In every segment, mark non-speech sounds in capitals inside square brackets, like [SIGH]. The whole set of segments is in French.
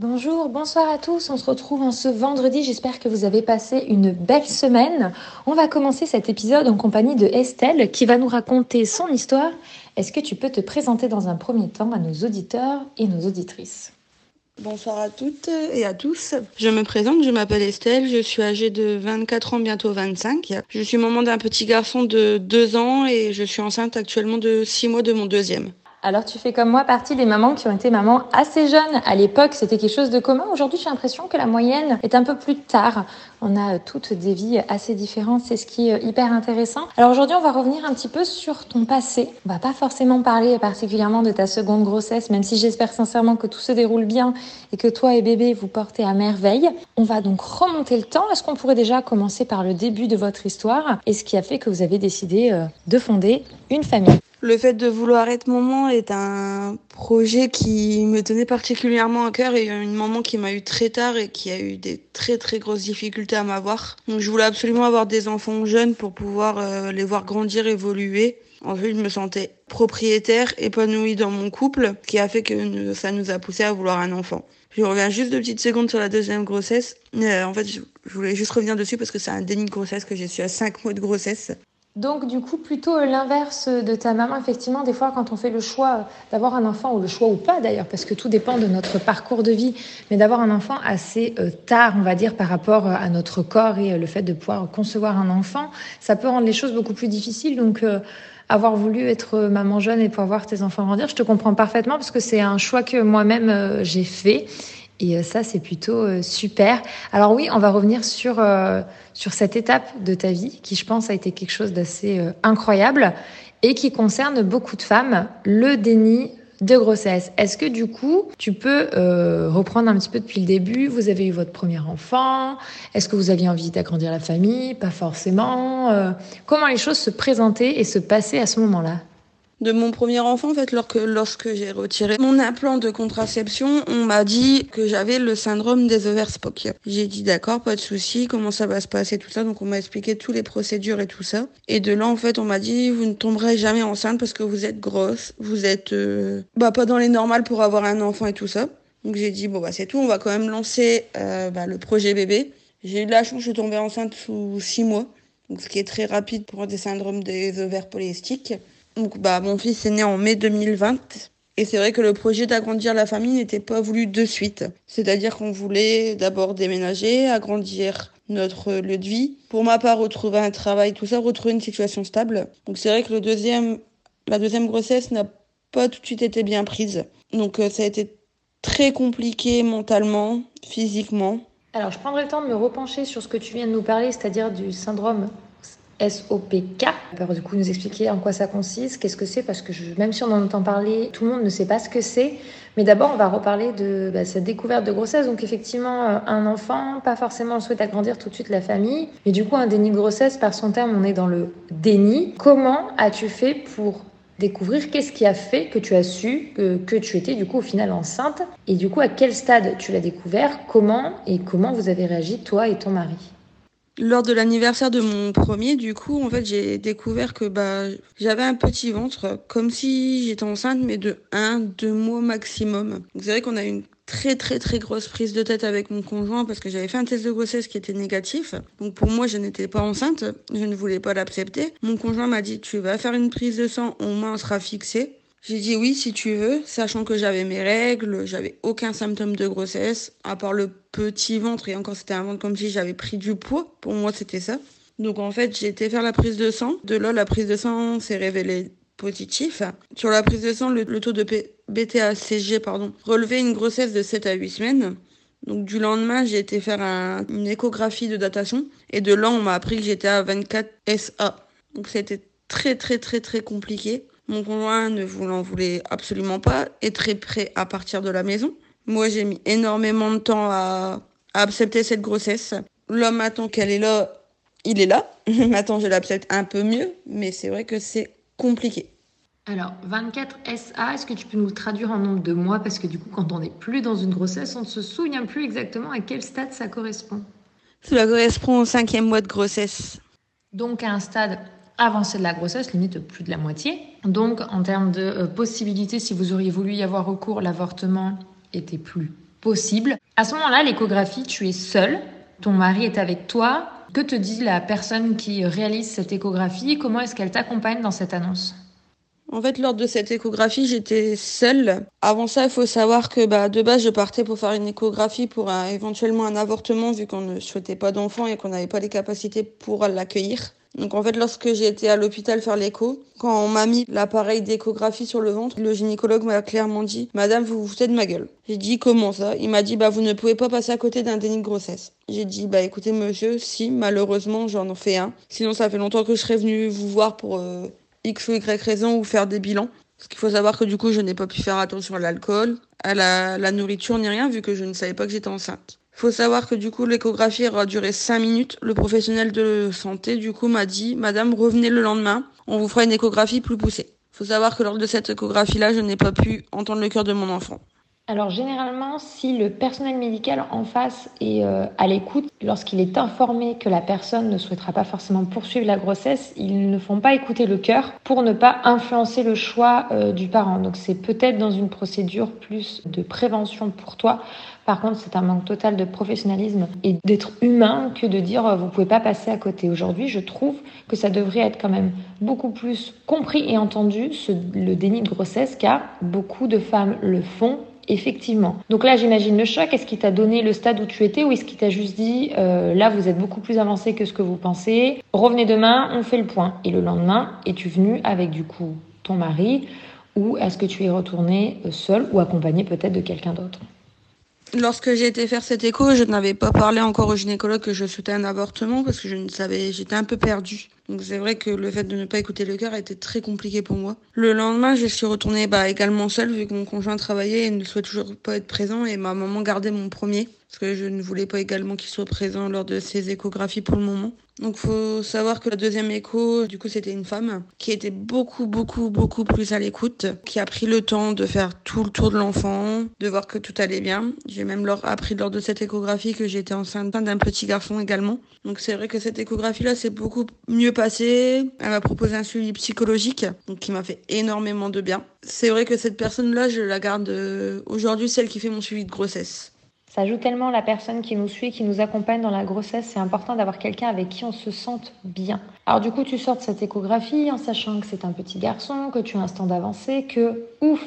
Bonjour, bonsoir à tous. On se retrouve en ce vendredi. J'espère que vous avez passé une belle semaine. On va commencer cet épisode en compagnie de Estelle qui va nous raconter son histoire. Est-ce que tu peux te présenter dans un premier temps à nos auditeurs et nos auditrices? Bonsoir à toutes et à tous. Je me présente, je m'appelle Estelle, je suis âgée de 24 ans, bientôt 25. Je suis maman d'un petit garçon de 2 ans et je suis enceinte actuellement de 6 mois de mon deuxième. Alors tu fais comme moi partie des mamans qui ont été mamans assez jeunes. À l'époque, c'était quelque chose de commun. Aujourd'hui, j'ai l'impression que la moyenne est un peu plus tard. On a toutes des vies assez différentes. C'est ce qui est hyper intéressant. Alors aujourd'hui, on va revenir un petit peu sur ton passé. On va pas forcément parler particulièrement de ta seconde grossesse, même si j'espère sincèrement que tout se déroule bien et que toi et bébé vous portez à merveille. On va donc remonter le temps. Est-ce qu'on pourrait déjà commencer par le début de votre histoire et ce qui a fait que vous avez décidé euh, de fonder une famille? Le fait de vouloir être maman est un projet qui me tenait particulièrement à cœur et une maman qui m'a eu très tard et qui a eu des très très grosses difficultés à m'avoir. Donc je voulais absolument avoir des enfants jeunes pour pouvoir euh, les voir grandir, évoluer. Ensuite, je me sentais propriétaire, épanouie dans mon couple, ce qui a fait que ça nous a poussé à vouloir un enfant. Je reviens juste deux petites secondes sur la deuxième grossesse. Euh, en fait, je voulais juste revenir dessus parce que c'est un déni de grossesse que j'ai su à cinq mois de grossesse. Donc du coup, plutôt euh, l'inverse de ta maman, effectivement, des fois quand on fait le choix euh, d'avoir un enfant, ou le choix ou pas d'ailleurs, parce que tout dépend de notre parcours de vie, mais d'avoir un enfant assez euh, tard, on va dire, par rapport à notre corps et le fait de pouvoir concevoir un enfant, ça peut rendre les choses beaucoup plus difficiles. Donc avoir voulu être maman jeune et pouvoir voir tes enfants grandir, je te comprends parfaitement parce que c'est un choix que moi-même j'ai fait et euh, ça, c'est plutôt euh, super. Alors oui, on va revenir sur, euh, sur cette étape de ta vie qui, je pense, a été quelque chose d'assez incroyable et qui concerne beaucoup de femmes, le déni de grossesse. Est-ce que du coup, tu peux reprendre un petit peu depuis le début? Vous avez eu votre premier enfant Est-ce que vous aviez envie d'agrandir la famille? Pas forcément. comment les choses se présentaient et se passaient à ce moment-là? De mon premier enfant, en fait, lorsque, lorsque j'ai retiré mon implant de contraception, on m'a dit que j'avais le syndrome des ovaires Spock. J'ai dit d'accord, pas de souci, comment ça va se passer, tout ça. Donc on m'a expliqué toutes les procédures et tout ça. Et de là, en fait, on m'a dit vous ne tomberez jamais enceinte parce que vous êtes grosse, vous êtes euh, bah pas dans les normales pour avoir un enfant et tout ça. Donc j'ai dit bon bah c'est tout, on va quand même lancer euh, bah, le projet bébé. J'ai eu de la chance, je suis tombée enceinte sous six mois, donc ce qui est très rapide pour des syndromes des ovaires polyestiques. Donc, bah, mon fils est né en mai 2020. Et c'est vrai que le projet d'agrandir la famille n'était pas voulu de suite. C'est-à-dire qu'on voulait d'abord déménager, agrandir notre lieu de vie. Pour ma part, retrouver un travail, tout ça, retrouver une situation stable. Donc c'est vrai que le deuxième, la deuxième grossesse n'a pas tout de suite été bien prise. Donc euh, ça a été très compliqué mentalement, physiquement. Alors je prendrai le temps de me repencher sur ce que tu viens de nous parler, c'est-à-dire du syndrome SOPK. Alors, du coup, nous expliquer en quoi ça consiste, qu'est-ce que c'est, parce que même si on en entend parler, tout le monde ne sait pas ce que c'est. Mais d'abord, on va reparler de bah, cette découverte de grossesse. Donc, effectivement, euh, un enfant, pas forcément le souhaite agrandir tout de suite la famille. Mais du coup, un déni de grossesse, par son terme, on est dans le déni. Comment as-tu fait pour découvrir qu'est-ce qui a fait que tu as su que, que, tu étais du coup au final enceinte? Et du coup à quel stade tu l'as découvert, comment et comment vous avez réagi toi et ton mari? Lors de l'anniversaire de mon premier, du coup, en fait, j'ai découvert que bah j'avais un petit ventre, comme si j'étais enceinte, mais de un, deux mois maximum. C'est vrai qu'on a une très très très grosse prise de tête avec mon conjoint parce que j'avais fait un test de grossesse qui était négatif. Donc pour moi, je n'étais pas enceinte, je ne voulais pas l'accepter. Mon conjoint m'a dit tu vas faire une prise de sang, au moins on sera fixé. J'ai dit oui si tu veux, sachant que j'avais mes règles, j'avais aucun symptôme de grossesse, à part le petit ventre, et encore c'était un ventre comme si j'avais pris du poids, pour moi c'était ça. Donc en fait j'ai été faire la prise de sang, de là la prise de sang s'est révélée positif. Sur la prise de sang, le, taux de BTA-CG pardon, relevait une grossesse de 7 à 8 semaines. Donc du lendemain, j'ai été faire une échographie de datation et de là, on m'a appris que j'étais à 24 SA. Donc c'était très très très très compliqué. Mon conjoint ne voulant voulait absolument pas, est très prêt à partir de la maison. Moi, j'ai mis énormément de temps à, accepter cette grossesse. L'homme maintenant qu'elle est là, il est là. [LAUGHS] maintenant, je l'accepte un peu mieux, mais c'est vrai que c'est compliqué. Alors, 24 SA, est-ce que tu peux nous traduire en nombre de mois? Parce que du coup, quand on n'est plus dans une grossesse, on ne se souvient plus exactement à quel stade ça correspond. Cela correspond au cinquième mois de grossesse. Donc, à un stade avancé de la grossesse, limite plus de la moitié. Donc, en termes de euh, possibilités, si vous auriez voulu y avoir recours, l'avortement était plus possible. À ce moment-là, l'échographie, tu es seule, ton mari est avec toi. Que te dit la personne qui réalise cette échographie? Comment est-ce qu'elle t'accompagne dans cette annonce? En fait, lors de cette échographie, j'étais seule. Avant ça, il faut savoir que bah, de base, je partais pour faire une échographie pour un, éventuellement un avortement, vu qu'on ne souhaitait pas d'enfant et qu'on n'avait pas les capacités pour l'accueillir. Donc en fait, lorsque j'ai été à l'hôpital faire l'écho, quand on m'a mis l'appareil d'échographie sur le ventre, le gynécologue m'a clairement dit "Madame, vous vous foutez de ma gueule." J'ai dit "Comment ça? Il m'a dit "Bah vous ne pouvez pas passer à côté d'un déni de grossesse." J'ai dit "Bah écoutez monsieur, si malheureusement j'en fais un. Sinon ça fait longtemps que je serais venue vous voir pour euh, X ou Y raison ou faire des bilans. Parce qu'il faut savoir que du coup, je n'ai pas pu faire attention à l'alcool, à la, la nourriture ni rien, vu que je ne savais pas que j'étais enceinte. Faut savoir que du coup, l'échographie aura duré 5 minutes. Le professionnel de santé, du coup, m'a dit, Madame, revenez le lendemain, on vous fera une échographie plus poussée. Faut savoir que lors de cette échographie-là, je n'ai pas pu entendre le cœur de mon enfant. Alors généralement, si le personnel médical en face est euh, à l'écoute, lorsqu'il est informé que la personne ne souhaitera pas forcément poursuivre la grossesse, ils ne font pas écouter le cœur pour ne pas influencer le choix euh, du parent. Donc c'est peut-être dans une procédure plus de prévention pour toi. Par contre, c'est un manque total de professionnalisme et d'être humain que de dire euh, vous pouvez pas passer à côté. Aujourd'hui, je trouve que ça devrait être quand même beaucoup plus compris et entendu le déni de grossesse car beaucoup de femmes le font Effectivement. Donc là, j'imagine le choc. Est-ce qu'il t'a donné le stade où tu étais ou est-ce qu'il t'a juste dit euh, là, vous êtes beaucoup plus avancé que ce que vous pensez. Revenez demain, on fait le point. Et le lendemain, es-tu venu avec du coup ton mari ou est-ce que tu es retourné euh, seul ou accompagné peut-être de quelqu'un d'autre? Lorsque j'ai été faire cet écho, je n'avais pas parlé encore au gynécologue que je souhaitais un avortement parce que je ne savais, j'étais un peu perdue. Donc c'est vrai que le fait de ne pas écouter le cœur a été très compliqué pour moi. Le lendemain, je suis retournée bah, également seule vu que mon conjoint travaillait et ne souhaitait toujours pas être présent et ma maman gardait mon premier parce que je ne voulais pas également qu'il soit présent lors de ces échographies pour le moment. Donc faut savoir que la deuxième écho, du coup, c'était une femme qui était beaucoup, beaucoup, beaucoup plus à l'écoute, qui a pris le temps de faire tout le tour de l'enfant, de voir que tout allait bien. J'ai même leur appris lors de cette échographie que j'étais enceinte d'un petit garçon également. Donc c'est vrai que cette échographie-là s'est beaucoup mieux passée. Elle m'a proposé un suivi psychologique, donc qui m'a fait énormément de bien. C'est vrai que cette personne-là, je la garde euh, aujourd'hui, celle qui fait mon suivi de grossesse. Ça joue tellement la personne qui nous suit, qui nous accompagne dans la grossesse. C'est important d'avoir quelqu'un avec qui on se sente bien. Alors du coup, tu sors de cette échographie en sachant que c'est un petit garçon, que tu as un stand avancé, que ouf,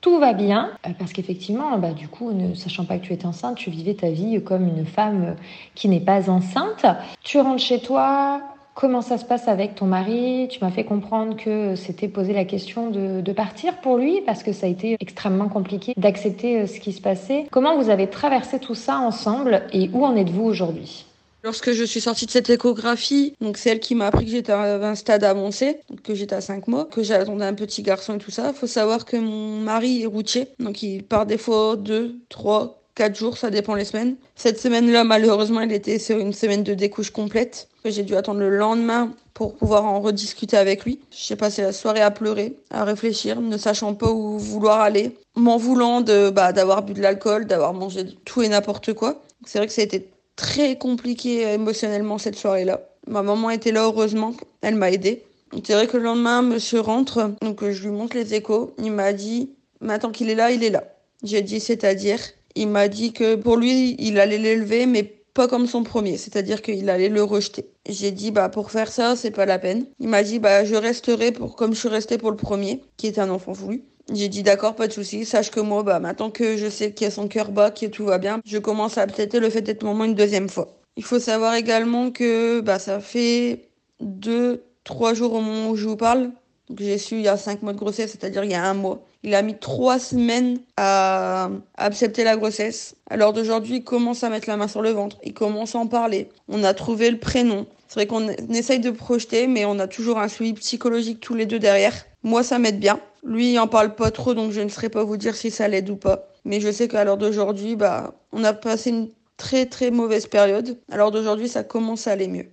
tout va bien. Euh, parce qu'effectivement, bah, du coup, ne sachant pas que tu étais enceinte, tu vivais ta vie comme une femme qui n'est pas enceinte. Tu rentres chez toi, Comment ça se passe avec ton mari? Tu m'as fait comprendre que c'était posé la question de, partir pour lui parce que ça a été extrêmement compliqué d'accepter euh, ce qui se passait. Comment vous avez traversé tout ça ensemble et où en êtes-vous aujourd'hui? Lorsque je suis sortie de cette échographie, donc c'est elle qui m'a appris que j'étais à un stade avancé, que j'étais à 5 mois, que j'attendais un petit garçon et tout ça. Faut savoir que mon mari est routier, donc il part des fois 2, 3, 4 jours, ça dépend les semaines. Cette semaine-là, malheureusement, elle était sur une semaine de découche complète. J'ai dû attendre le lendemain pour pouvoir en rediscuter avec lui. J'ai passé la soirée à pleurer, à réfléchir, ne sachant pas où vouloir aller, m'en voulant de bah, d'avoir bu de l'alcool, d'avoir mangé tout et n'importe quoi. C'est vrai que ça a été très compliqué émotionnellement cette soirée-là. Ma maman était là, heureusement, elle m'a aidé. C'est vrai que le lendemain, monsieur rentre, donc je lui montre les échos. Il m'a dit, maintenant qu'il est là, il est là. J'ai dit, c'est-à-dire, il m'a dit que pour lui, il allait l'élever, mais pas comme son premier, c'est-à-dire qu'il allait le rejeter. J'ai dit bah pour faire ça, c'est pas la peine. Il m'a dit bah je resterai pour comme je suis restée pour le premier, qui est un enfant voulu. J'ai dit d'accord, pas de souci. Sache que moi, bah maintenant que je sais qu'il a son cœur bas, que tout va bien, je commence à accepter le fait d'être maman une deuxième fois. Il faut savoir également que bah ça fait deux, trois jours au moment où je vous parle. J'ai su il y a cinq mois de grossesse, c'est-à-dire il y a un mois. Il a mis trois semaines à accepter la grossesse. Alors d'aujourd'hui, il commence à mettre la main sur le ventre. Il commence à en parler. On a trouvé le prénom. C'est vrai qu'on essaye de projeter, mais on a toujours un suivi psychologique tous les deux derrière. Moi, ça m'aide bien. Lui, il en parle pas trop, donc je ne saurais pas vous dire si ça l'aide ou pas. Mais je sais qu'à l'heure d'aujourd'hui, bah, on a passé une très très mauvaise période. À l'heure d'aujourd'hui, ça commence à aller mieux.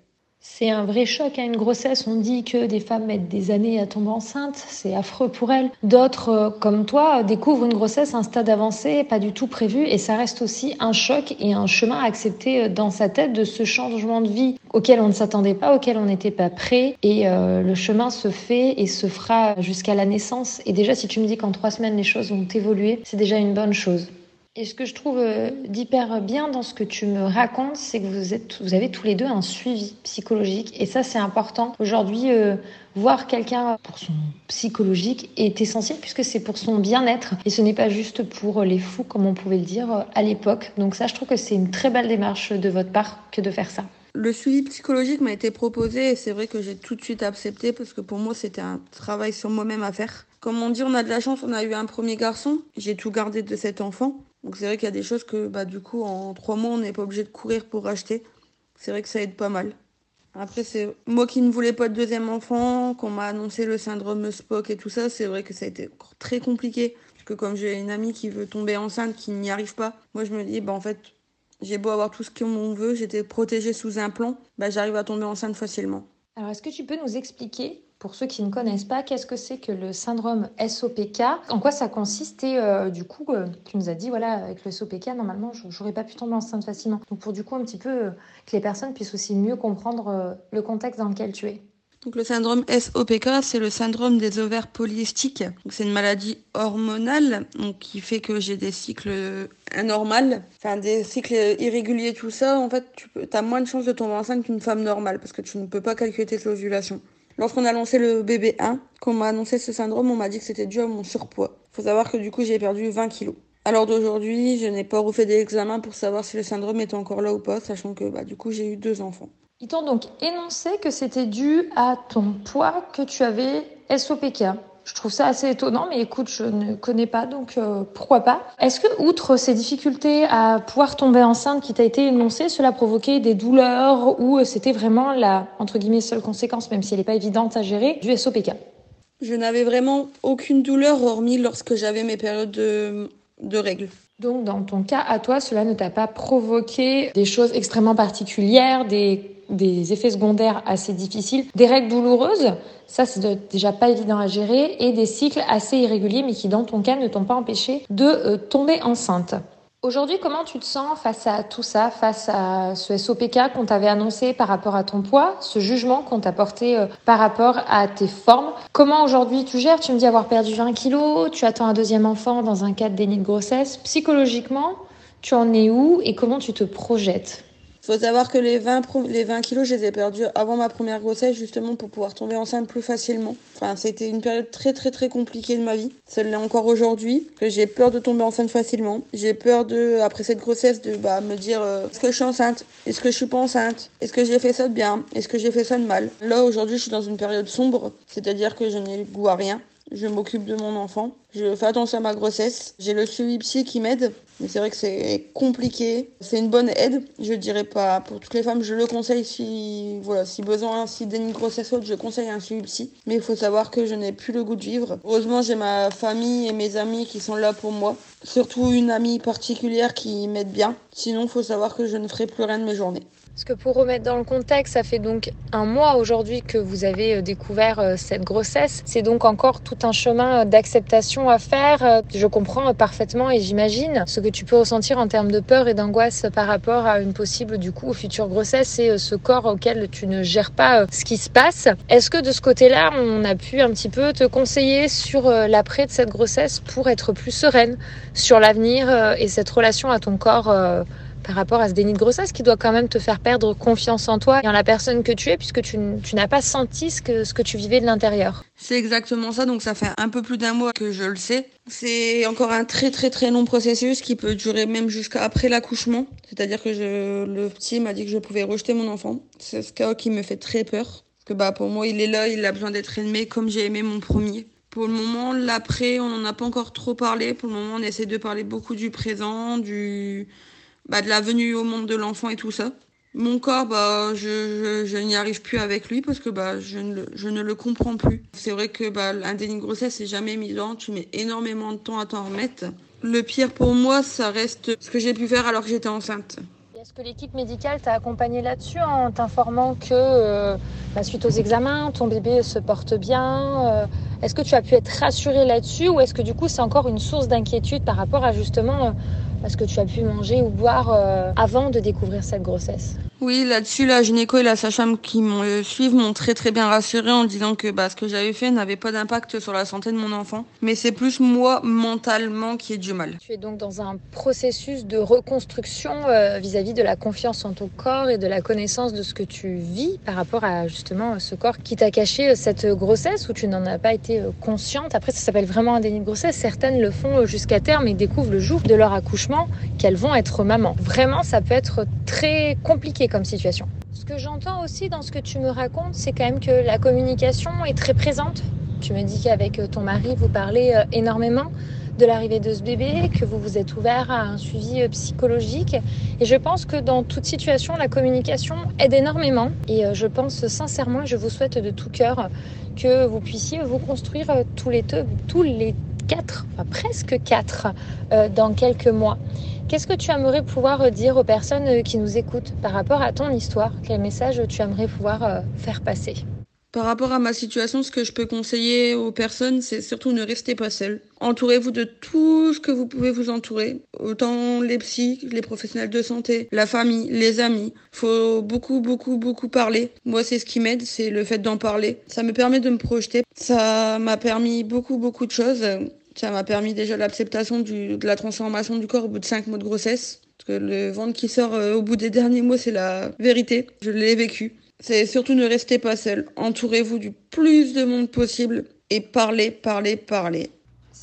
C'est un vrai choc à une grossesse. On dit que des femmes mettent des années à tomber enceinte. C'est affreux pour elles. D'autres, euh, comme toi, découvrent une grossesse à un stade avancé, pas du tout prévu. Et ça reste aussi un choc et un chemin à accepter euh, dans sa tête de ce changement de vie auquel on ne s'attendait pas, auquel on n'était pas prêt. Et euh, le chemin se fait et se fera jusqu'à la naissance. Et déjà, si tu me dis qu'en trois semaines, les choses vont évoluer, c'est déjà une bonne chose. Et ce que je trouve euh, d'hyper bien dans ce que tu me racontes, c'est que vous, avez tous les deux un suivi psychologique. Et ça, c'est important. Aujourd'hui, euh, voir quelqu'un pour son psychologique est essentiel puisque c'est pour son bien-être. Et ce n'est pas juste pour les fous, comme on pouvait le dire euh, à l'époque. Donc ça, je trouve que c'est une très belle démarche de votre part que de faire ça. Le suivi psychologique m'a été proposé et c'est vrai que j'ai tout de suite accepté parce que pour moi, c'était un travail sur moi-même à faire. Comme on dit, on a de la chance, on a eu un premier garçon. J'ai tout gardé de cet enfant. Donc c'est vrai qu'il y a des choses que bah, du coup en trois mois on n'est pas obligé de courir pour acheter. C'est vrai que ça aide pas mal. Après c'est moi qui ne voulais pas de deuxième enfant, qu'on m'a annoncé le syndrome Spock et tout ça, c'est vrai que ça a été très compliqué. Parce que comme j'ai une amie qui veut tomber enceinte, qui n'y arrive pas, moi je me dis bah en fait j'ai beau avoir tout ce qu'on veut, j'étais protégée sous un plan, bah j'arrive à tomber enceinte facilement. Alors est-ce que tu peux nous expliquer pour ceux qui ne connaissent pas, qu'est-ce que c'est que le syndrome SOPK En quoi ça consiste? Et euh, du coup, euh, tu nous as dit, voilà, avec le SOPK, normalement, je n'aurais pas pu tomber enceinte facilement. Donc pour du coup, un petit peu euh, que les personnes puissent aussi mieux comprendre le contexte dans lequel tu es. Donc le syndrome SOPK, c'est le syndrome des ovaires polycystiques. C'est une maladie hormonale donc, qui fait que j'ai des cycles anormaux, enfin des cycles irréguliers, tout ça. En fait, tu peux, as moins de chances de tomber enceinte qu'une femme normale parce que tu ne peux pas calculer tes ovulations. Lorsqu'on a lancé le bébé 1, qu'on m'a annoncé ce syndrome, on m'a dit que c'était dû à mon surpoids. Faut savoir que du coup, j'ai perdu 20 kilos. Alors d'aujourd'hui, je n'ai pas refait des examens pour savoir si le syndrome était encore là ou pas, sachant que bah, du coup, j'ai eu deux enfants. Ils t'ont donc énoncé que c'était dû à ton poids que tu avais SOPK. Je trouve ça assez étonnant, mais écoute, je ne connais pas, donc euh, pourquoi pas. Est-ce que, outre ces difficultés à pouvoir tomber enceinte qui t'a été énoncée, cela provoquait des douleurs ou euh, c'était vraiment la, entre guillemets, seule conséquence, même si elle n'est pas évidente à gérer, du SOPK Je n'avais vraiment aucune douleur, hormis lorsque j'avais mes périodes de, de règles. Donc, dans ton cas, à toi, cela ne t'a pas provoqué des choses extrêmement particulières, des effets secondaires assez difficiles, des règles douloureuses, ça c'est déjà pas évident à gérer, et des cycles assez irréguliers, mais qui dans ton cas ne t'ont pas empêché de euh, tomber enceinte. Aujourd'hui, comment tu te sens face à tout ça, face à ce SOPK qu'on t'avait annoncé par rapport à ton poids, ce jugement qu'on t'a porté euh, par rapport à tes formes? Comment aujourd'hui tu gères? Tu me dis avoir perdu 20 kilos, tu attends un deuxième enfant dans un cadre déni de grossesse. Psychologiquement, tu en es où et comment tu te projettes? Faut savoir que les 20, les 20 kilos, je les ai perdus avant ma première grossesse, justement pour pouvoir tomber enceinte plus facilement. Enfin, c'était une période très très très compliquée de ma vie. Ça l'est encore aujourd'hui, que j'ai peur de tomber enceinte facilement. J'ai peur de, après cette grossesse, de bah, me dire euh, est-ce que je suis enceinte? Est-ce que je suis pas enceinte? Est-ce que j'ai fait ça de bien? Est-ce que j'ai fait ça de mal? Là, aujourd'hui, je suis dans une période sombre, c'est-à-dire que je n'ai goût à rien je m'occupe de mon enfant, je fais attention à ma grossesse, j'ai le suivi psy qui m'aide, mais c'est vrai que c'est compliqué. C'est une bonne aide, je dirais pas pour toutes les femmes, je le conseille si voilà, si besoin, si déni de grossesse haute, je conseille un suivi psy, mais il faut savoir que je n'ai plus le goût de vivre. Heureusement, j'ai ma famille et mes amis qui sont là pour moi, surtout une amie particulière qui m'aide bien. Sinon, il faut savoir que je ne ferai plus rien de mes journées. Parce que pour remettre dans le contexte, ça fait donc un mois aujourd'hui que vous avez euh, découvert euh, cette grossesse. C'est donc encore tout un chemin euh, d'acceptation à faire. Je comprends parfaitement et j'imagine ce que tu peux ressentir en termes de peur et d'angoisse par rapport à une possible, du coup, future grossesse et ce corps auquel tu ne gères pas ce qui se passe. Est-ce que de ce côté-là, on a pu un petit peu te conseiller sur l'après de cette grossesse pour être plus sereine sur l'avenir et cette relation à ton corps par rapport à ce déni de grossesse qui doit quand même te faire perdre confiance en toi et en la personne que tu es puisque tu, n'as pas senti ce que, tu vivais de l'intérieur. C'est exactement ça, donc ça fait un peu plus d'un mois que je le sais. C'est encore un très très très long processus qui peut durer même jusqu'à après l'accouchement. C'est-à-dire que le petit m'a dit que je pouvais rejeter mon enfant. C'est ce cas qui me fait très peur. Parce que bah, pour moi, il est là, il a besoin d'être aimé comme j'ai aimé mon premier. Pour le moment, l'après, on n'en a pas encore trop parlé. Pour le moment, on essaie de parler beaucoup du présent, du, bah, de la venue au monde de l'enfant et tout ça. Mon corps, bah, je, je, n'y arrive plus avec lui parce que bah, je, ne le, je ne le comprends plus. C'est vrai que bah, un déni de grossesse, c'est jamais évident. Tu mets énormément de temps à t'en remettre. Le pire pour moi, ça reste ce que j'ai pu faire alors que j'étais enceinte. Est-ce que l'équipe médicale t'a accompagné là-dessus en t'informant que euh, bah, suite aux examens, ton bébé se porte bien euh, Est-ce que tu as pu être rassurée là-dessus ou est-ce que du coup c'est encore une source d'inquiétude par rapport à justement euh, à ce que tu as pu manger ou boire avant de découvrir cette grossesse? Oui, là-dessus, la gynéco et la sage-femme qui me suivent m'ont très très bien rassuré en disant que bah, ce que j'avais fait n'avait pas d'impact sur la santé de mon enfant. Mais c'est plus moi, mentalement, qui ai du mal. Tu es donc dans un processus de reconstruction euh, vis-à-vis de la confiance en ton corps et de la connaissance de ce que tu vis par rapport à justement ce corps qui t'a caché euh, cette grossesse où tu n'en as pas été euh, consciente? Après, ça s'appelle vraiment un déni de grossesse. Certaines le font jusqu'à terme et découvrent le jour de leur accouchement qu'elles vont être maman. Vraiment, ça peut être très compliqué situation. Ce que j'entends aussi dans ce que tu me racontes, c'est quand même que la communication est très présente. Tu me dis qu'avec ton mari, vous parlez euh, énormément de l'arrivée de ce bébé, que vous vous êtes ouvert à un suivi euh, psychologique. Et je pense que dans toute situation, la communication aide énormément. Et euh, je pense sincèrement, je vous souhaite de tout cœur que vous puissiez vous construire tous les deux, tous les quatre, enfin presque quatre, dans quelques mois. Qu'est-ce que tu aimerais pouvoir euh, dire aux personnes euh, qui nous écoutent par rapport à ton histoire? Quel message tu aimerais pouvoir euh, faire passer? Par rapport à ma situation, ce que je peux conseiller aux personnes, c'est surtout ne restez pas seul. Entourez-vous de tout ce que vous pouvez vous entourer. Autant les psys, les professionnels de santé, la famille, les amis. Faut beaucoup, beaucoup, beaucoup parler. Moi, c'est ce qui m'aide, c'est le fait d'en parler. Ça me permet de me projeter. Ça m'a permis beaucoup, beaucoup de choses. Ça m'a permis déjà l'acceptation de la transformation du corps au bout de cinq mois de grossesse. Parce que le ventre qui sort euh, au bout des derniers mois, c'est la vérité. Je l'ai vécu. C'est surtout ne restez pas seul. Entourez-vous du plus de monde possible et parlez, parlez, parlez.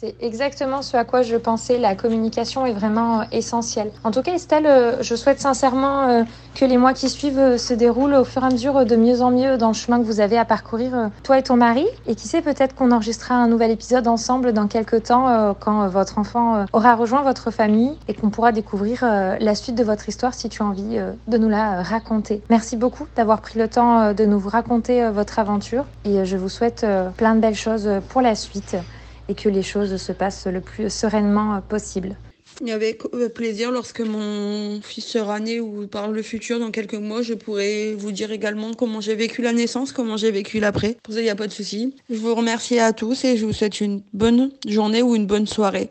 C'est exactement ce à quoi je pensais. La communication est vraiment euh, essentielle. En tout cas, Estelle, euh, je souhaite sincèrement euh, que les mois qui suivent se déroulent au fur et à mesure de mieux en mieux dans le chemin que vous avez à parcourir, toi et ton mari. Et qui sait, peut-être qu'on enregistrera un nouvel épisode ensemble dans quelques temps quand votre enfant aura rejoint votre famille et qu'on pourra découvrir la suite de votre histoire si tu as envie de nous la raconter. Merci beaucoup d'avoir pris le temps de nous raconter votre aventure et je vous souhaite plein de belles choses pour la suite et que les choses se passent le plus sereinement possible. Avec plaisir, lorsque mon fils sera né ou par le futur, dans quelques mois, je pourrai vous dire également comment j'ai vécu la naissance, comment j'ai vécu l'après. Il n'y a pas de souci. Je vous remercie à tous et je vous souhaite une bonne journée ou une bonne soirée.